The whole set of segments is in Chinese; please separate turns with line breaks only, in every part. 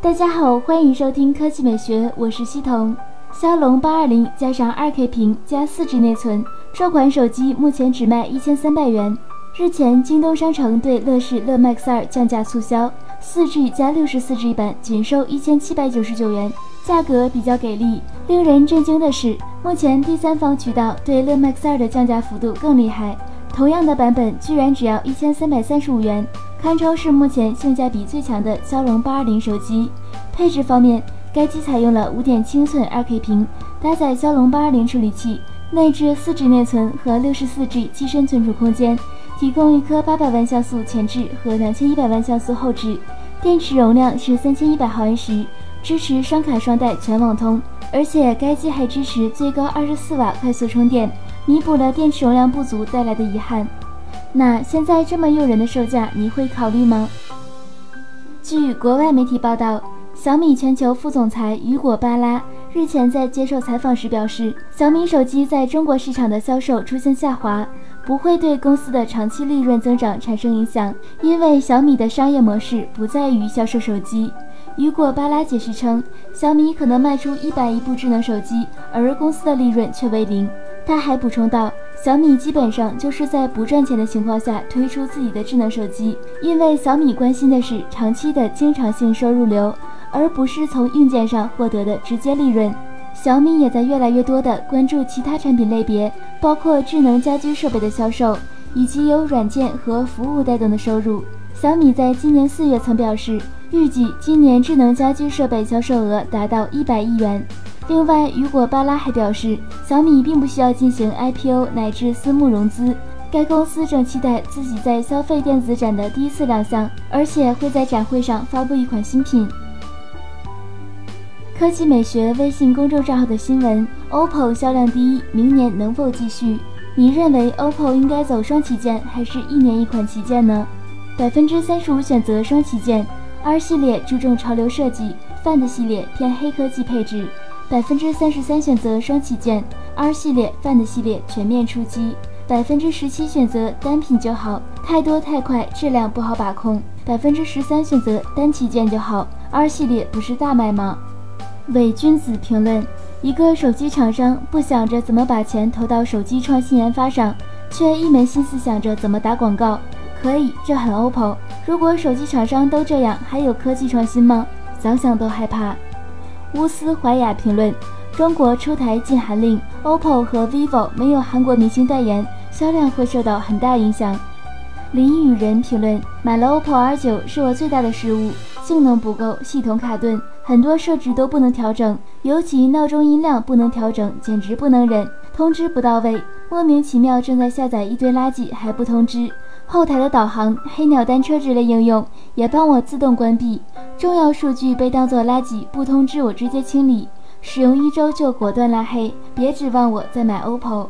大家好，欢迎收听科技美学，我是西彤。骁龙八二零加上二 K 屏加四 G 内存，这款手机目前只卖一千三百元。日前，京东商城对乐视乐 Max 二降价促销，四 G 加六十四 G 版仅售一千七百九十九元，价格比较给力。令人震惊的是，目前第三方渠道对乐 Max 二的降价幅度更厉害，同样的版本居然只要一千三百三十五元。堪称是目前性价比最强的骁龙八二零手机。配置方面，该机采用了五点七寸二 K 屏，搭载骁龙八二零处理器，内置四 G 内存和六十四 G 机身存储空间，提供一颗八百万像素前置和两千一百万像素后置。电池容量是三千一百毫安时，支持双卡双待全网通，而且该机还支持最高二十四瓦快速充电，弥补了电池容量不足带来的遗憾。那现在这么诱人的售价，你会考虑吗？据国外媒体报道，小米全球副总裁雨果·巴拉日前在接受采访时表示，小米手机在中国市场的销售出现下滑，不会对公司的长期利润增长产生影响，因为小米的商业模式不在于销售手机。雨果·巴拉解释称，小米可能卖出一百亿部智能手机，而公司的利润却为零。他还补充道，小米基本上就是在不赚钱的情况下推出自己的智能手机，因为小米关心的是长期的经常性收入流，而不是从硬件上获得的直接利润。小米也在越来越多的关注其他产品类别，包括智能家居设备的销售，以及由软件和服务带动的收入。小米在今年四月曾表示，预计今年智能家居设备销售额达到一百亿元。另外，雨果·巴拉还表示，小米并不需要进行 IPO 乃至私募融资。该公司正期待自己在消费电子展的第一次亮相，而且会在展会上发布一款新品。科技美学微信公众账号的新闻：OPPO 销量第一，明年能否继续？你认为 OPPO 应该走双旗舰，还是一年一款旗舰呢？百分之三十五选择双旗舰，R 系列注重潮流设计，Find 系列偏黑科技配置。百分之三十三选择双旗舰，R 系列、Find 系列全面出击。百分之十七选择单品就好，太多太快，质量不好把控。百分之十三选择单旗舰就好，R 系列不是大卖吗？伪君子评论：一个手机厂商不想着怎么把钱投到手机创新研发上，却一门心思想着怎么打广告，可以，这很 OPPO。如果手机厂商都这样，还有科技创新吗？想想都害怕。乌斯怀雅评论：中国出台禁韩令，OPPO 和 vivo 没有韩国明星代言，销量会受到很大影响。林雨人评论：买了 OPPO R9 是我最大的失误，性能不够，系统卡顿，很多设置都不能调整，尤其闹钟音量不能调整，简直不能忍。通知不到位，莫名其妙正在下载一堆垃圾还不通知。后台的导航、黑鸟单车之类应用也帮我自动关闭。重要数据被当作垃圾，不通知我直接清理，使用一周就果断拉黑，别指望我再买 OPPO。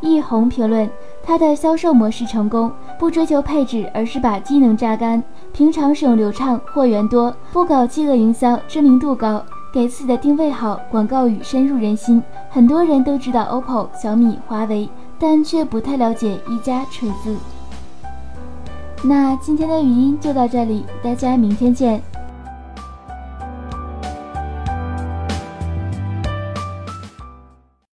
易红评论：它的销售模式成功，不追求配置，而是把机能榨干，平常使用流畅，货源多，不搞饥饿营销，知名度高，给自己的定位好，广告语深入人心，很多人都知道 OPPO、小米、华为，但却不太了解一加锤子。那今天的语音就到这里，大家明天见。